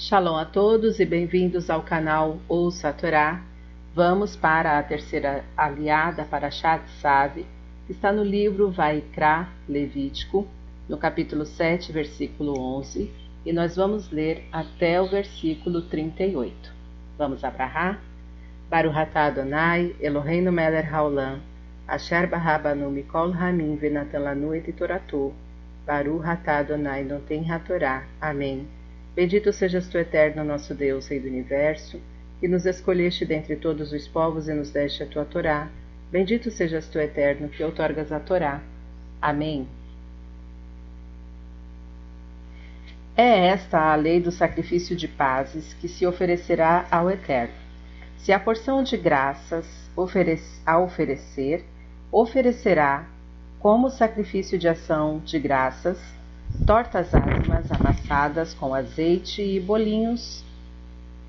Shalom a todos e bem-vindos ao canal Ouça a Torá. Vamos para a terceira aliada para Shat Sav, que está no livro Vaikra Levítico, no capítulo 7, versículo 11, e nós vamos ler até o versículo 38. Vamos abrahar? Baruch atah Adonai, Eloheinu haolam, asher barabanu mikol hamim et toratu, Adonai noten hatorá. Amém. Bendito sejas tu, eterno nosso Deus, Rei do Universo, que nos escolheste dentre todos os povos e nos deste a tua Torá. Bendito sejas tu, eterno, que outorgas a Torá. Amém. É esta a lei do sacrifício de pazes que se oferecerá ao Eterno. Se a porção de graças a oferecer, oferecerá como sacrifício de ação de graças tortas ázimas amassadas com azeite e bolinhos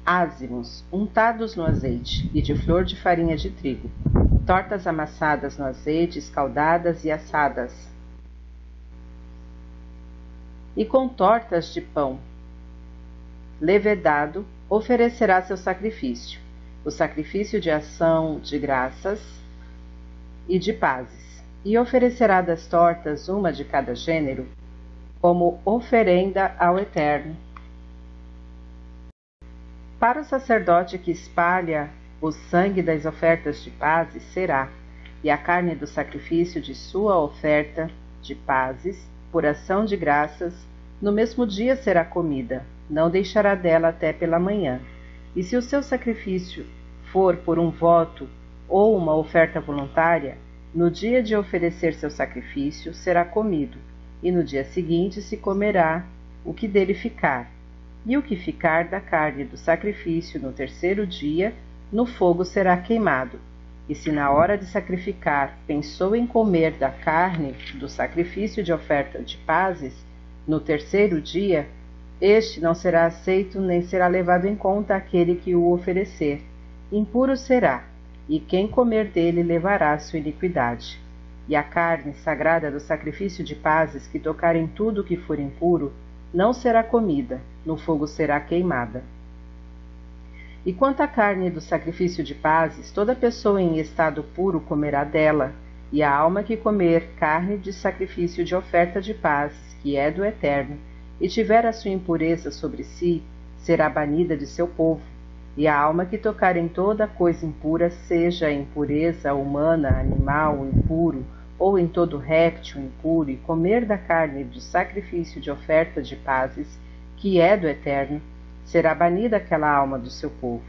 ázimos untados no azeite e de flor de farinha de trigo, tortas amassadas no azeite, escaldadas e assadas, e com tortas de pão levedado oferecerá seu sacrifício, o sacrifício de ação de graças e de pazes, e oferecerá das tortas uma de cada gênero, como oferenda ao Eterno. Para o sacerdote que espalha o sangue das ofertas de pazes será, e a carne do sacrifício de sua oferta de pazes, por ação de graças, no mesmo dia será comida, não deixará dela até pela manhã. E se o seu sacrifício for por um voto ou uma oferta voluntária, no dia de oferecer seu sacrifício será comido, e no dia seguinte se comerá o que dele ficar, e o que ficar da carne do sacrifício no terceiro dia, no fogo será queimado. E se na hora de sacrificar pensou em comer da carne do sacrifício de oferta de pazes, no terceiro dia, este não será aceito nem será levado em conta aquele que o oferecer. Impuro será, e quem comer dele levará sua iniquidade e a carne sagrada do sacrifício de pazes que tocar em tudo que for impuro, não será comida, no fogo será queimada. E quanto à carne do sacrifício de pazes, toda pessoa em estado puro comerá dela, e a alma que comer carne de sacrifício de oferta de pazes, que é do Eterno, e tiver a sua impureza sobre si, será banida de seu povo. E a alma que tocar em toda coisa impura, seja a impureza humana, animal, impuro, ou em todo réptil impuro, e comer da carne do sacrifício de oferta de pazes, que é do Eterno, será banida aquela alma do seu povo.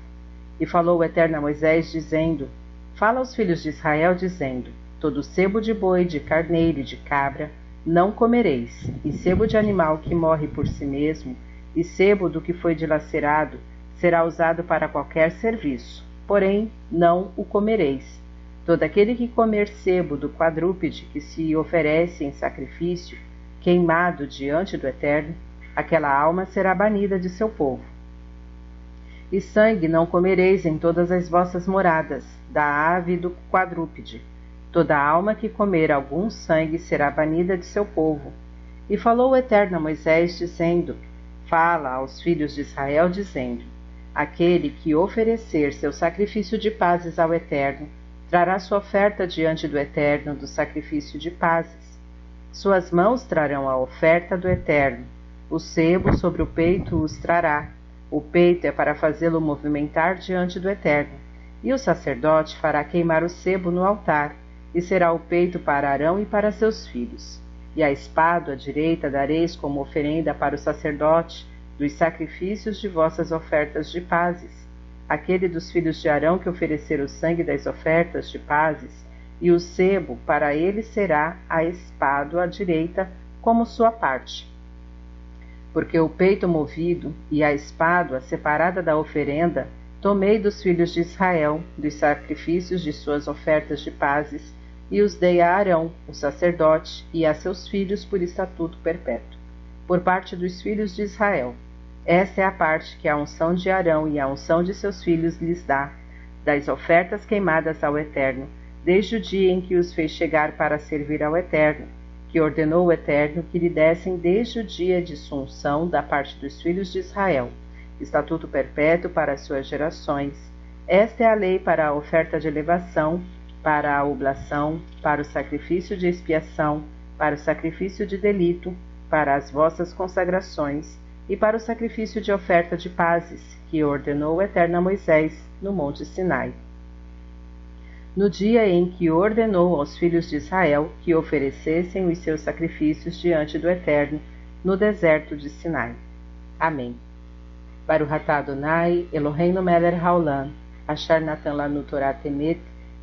E falou o Eterno a Moisés, dizendo: Fala aos filhos de Israel, dizendo: Todo sebo de boi, de carneiro e de cabra não comereis, e sebo de animal que morre por si mesmo, e sebo do que foi dilacerado, será usado para qualquer serviço, porém não o comereis Todo aquele que comer sebo do quadrúpede que se oferece em sacrifício, queimado diante do Eterno, aquela alma será banida de seu povo. E sangue não comereis em todas as vossas moradas, da ave e do quadrúpede. Toda alma que comer algum sangue será banida de seu povo. E falou o Eterno a Moisés, dizendo: Fala aos filhos de Israel, dizendo: Aquele que oferecer seu sacrifício de pazes ao Eterno, trará sua oferta diante do Eterno do sacrifício de pazes. Suas mãos trarão a oferta do Eterno. O sebo sobre o peito os trará. O peito é para fazê-lo movimentar diante do Eterno. E o sacerdote fará queimar o sebo no altar, e será o peito para Arão e para seus filhos. E a espada à direita dareis como oferenda para o sacerdote dos sacrifícios de vossas ofertas de pazes aquele dos filhos de Arão que oferecer o sangue das ofertas de pazes, e o sebo para ele será a espada à direita como sua parte. Porque o peito movido e a espada separada da oferenda tomei dos filhos de Israel, dos sacrifícios de suas ofertas de pazes, e os dei a Arão, o sacerdote, e a seus filhos por estatuto perpétuo, por parte dos filhos de Israel, esta é a parte que a unção de Arão e a unção de seus filhos lhes dá, das ofertas queimadas ao Eterno, desde o dia em que os fez chegar para servir ao Eterno, que ordenou o Eterno que lhe dessem desde o dia de sua unção da parte dos filhos de Israel, estatuto perpétuo para as suas gerações. Esta é a lei para a oferta de elevação, para a oblação, para o sacrifício de expiação, para o sacrifício de delito, para as vossas consagrações e para o sacrifício de oferta de pazes, que ordenou o Eterno a Moisés no Monte Sinai. No dia em que ordenou aos filhos de Israel que oferecessem os seus sacrifícios diante do Eterno no deserto de Sinai. Amém. Baruch atah Adonai, Eloheinu melech haolam, asher natan lanu Torah temet,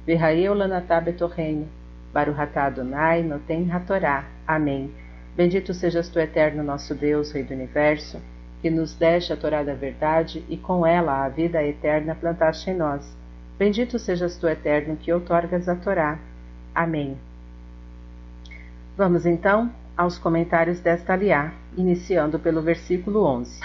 v'hayeu lanatah betorreinu, Baruch atah Adonai, noten hatorá. Amém. Bendito sejas tu, eterno nosso Deus, Rei do Universo, que nos deste a Torá da verdade e com ela a vida eterna plantaste em nós. Bendito sejas tu, eterno, que outorgas a Torá. Amém. Vamos então aos comentários desta aliá, iniciando pelo versículo 11.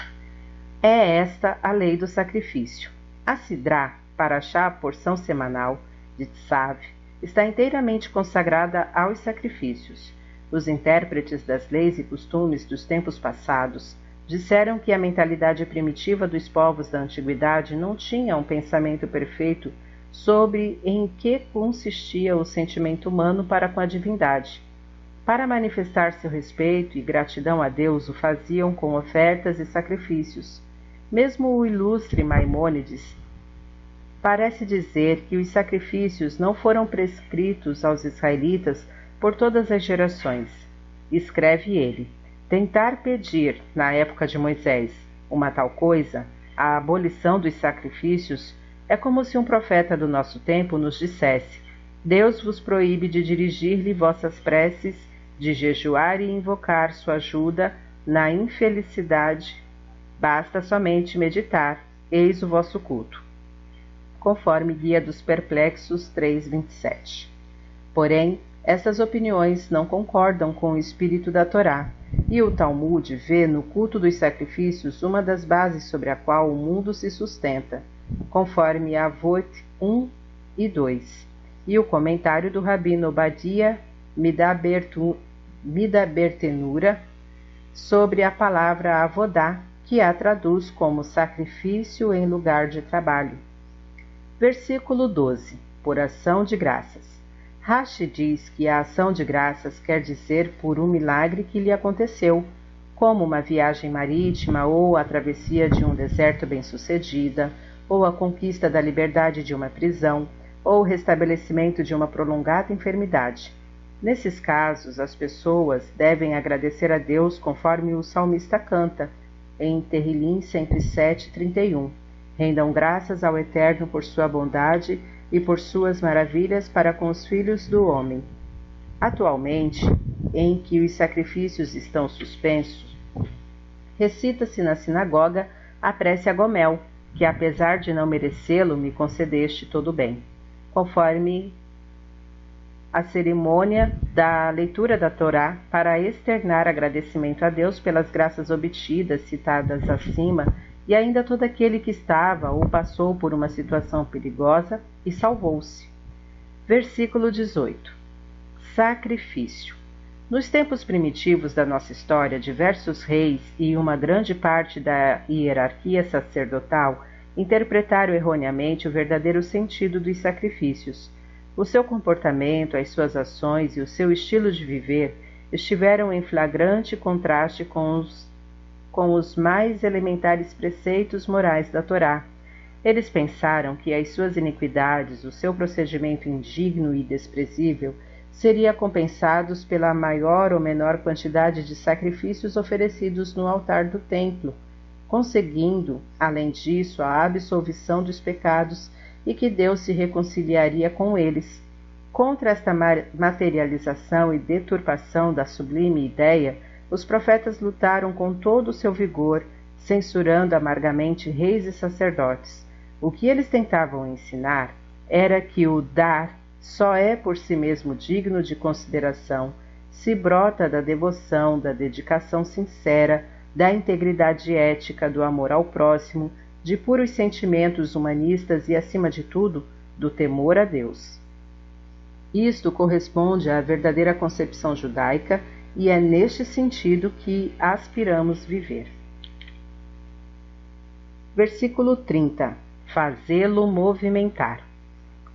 É esta a lei do sacrifício. A Sidrá, para achar a porção semanal de Tsav, está inteiramente consagrada aos sacrifícios os intérpretes das leis e costumes dos tempos passados disseram que a mentalidade primitiva dos povos da antiguidade não tinha um pensamento perfeito sobre em que consistia o sentimento humano para com a divindade. Para manifestar seu respeito e gratidão a Deus, o faziam com ofertas e sacrifícios. Mesmo o ilustre Maimônides parece dizer que os sacrifícios não foram prescritos aos israelitas por todas as gerações. Escreve ele: Tentar pedir, na época de Moisés, uma tal coisa, a abolição dos sacrifícios, é como se um profeta do nosso tempo nos dissesse: Deus vos proíbe de dirigir-lhe vossas preces, de jejuar e invocar sua ajuda na infelicidade. Basta somente meditar, eis o vosso culto. Conforme Guia dos Perplexos 3:27. Porém, essas opiniões não concordam com o espírito da Torá, e o Talmud vê no culto dos sacrifícios uma das bases sobre a qual o mundo se sustenta, conforme Avot 1 e 2, e o comentário do Rabino Obadia Midabertenura sobre a palavra Avodá, que a traduz como sacrifício em lugar de trabalho. Versículo 12. Por ação de graças. Rashi diz que a ação de graças quer dizer por um milagre que lhe aconteceu, como uma viagem marítima ou a travessia de um deserto bem-sucedida, ou a conquista da liberdade de uma prisão, ou o restabelecimento de uma prolongada enfermidade. Nesses casos, as pessoas devem agradecer a Deus conforme o salmista canta, em Terrilim 107:31. Rendam graças ao Eterno por sua bondade e por suas maravilhas para com os filhos do homem. Atualmente, em que os sacrifícios estão suspensos, recita-se na sinagoga a prece a Gomel, que apesar de não merecê-lo, me concedeste todo o bem, conforme a cerimônia da leitura da Torá para externar agradecimento a Deus pelas graças obtidas citadas acima e ainda todo aquele que estava ou passou por uma situação perigosa e salvou-se. Versículo 18 Sacrifício. Nos tempos primitivos da nossa história, diversos reis e uma grande parte da hierarquia sacerdotal interpretaram erroneamente o verdadeiro sentido dos sacrifícios. O seu comportamento, as suas ações e o seu estilo de viver estiveram em flagrante contraste com os com os mais elementares preceitos morais da Torá. Eles pensaram que as suas iniquidades, o seu procedimento indigno e desprezível, seria compensados pela maior ou menor quantidade de sacrifícios oferecidos no altar do templo, conseguindo, além disso, a absolvição dos pecados e que Deus se reconciliaria com eles. Contra esta materialização e deturpação da sublime ideia, os profetas lutaram com todo o seu vigor, censurando amargamente reis e sacerdotes. O que eles tentavam ensinar era que o dar só é por si mesmo digno de consideração se brota da devoção, da dedicação sincera, da integridade ética, do amor ao próximo, de puros sentimentos humanistas e, acima de tudo, do temor a Deus. Isto corresponde à verdadeira concepção judaica e é neste sentido que aspiramos viver. Versículo 30. Fazê-lo movimentar.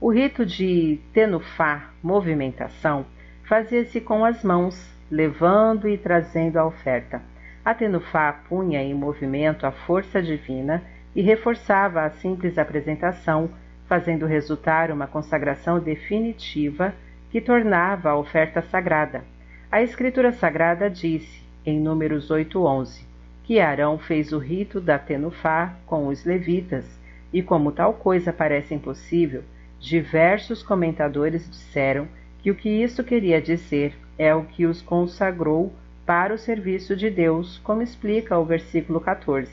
O rito de tenufá, movimentação, fazia-se com as mãos, levando e trazendo a oferta. A tenufá punha em movimento a força divina e reforçava a simples apresentação, fazendo resultar uma consagração definitiva que tornava a oferta sagrada. A Escritura Sagrada disse, em Números 8:11, que Arão fez o rito da tenufá com os levitas, e como tal coisa parece impossível, diversos comentadores disseram que o que isso queria dizer é o que os consagrou para o serviço de Deus, como explica o versículo 14.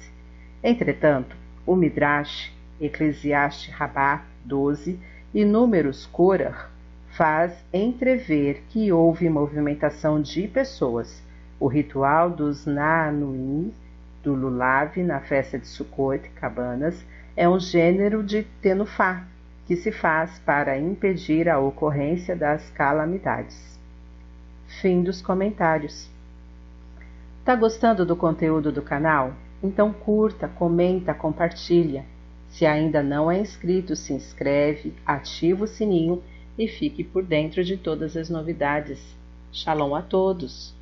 Entretanto, o Midrash, Eclesiastes Rabá 12 e Números Korah faz entrever que houve movimentação de pessoas. O ritual dos Naanuim, do Lulav na festa de Sukkot, Cabanas, é um gênero de tenufá, que se faz para impedir a ocorrência das calamidades. Fim dos comentários. Tá gostando do conteúdo do canal? Então curta, comenta, compartilha. Se ainda não é inscrito, se inscreve, ativa o sininho e fique por dentro de todas as novidades. Shalom a todos!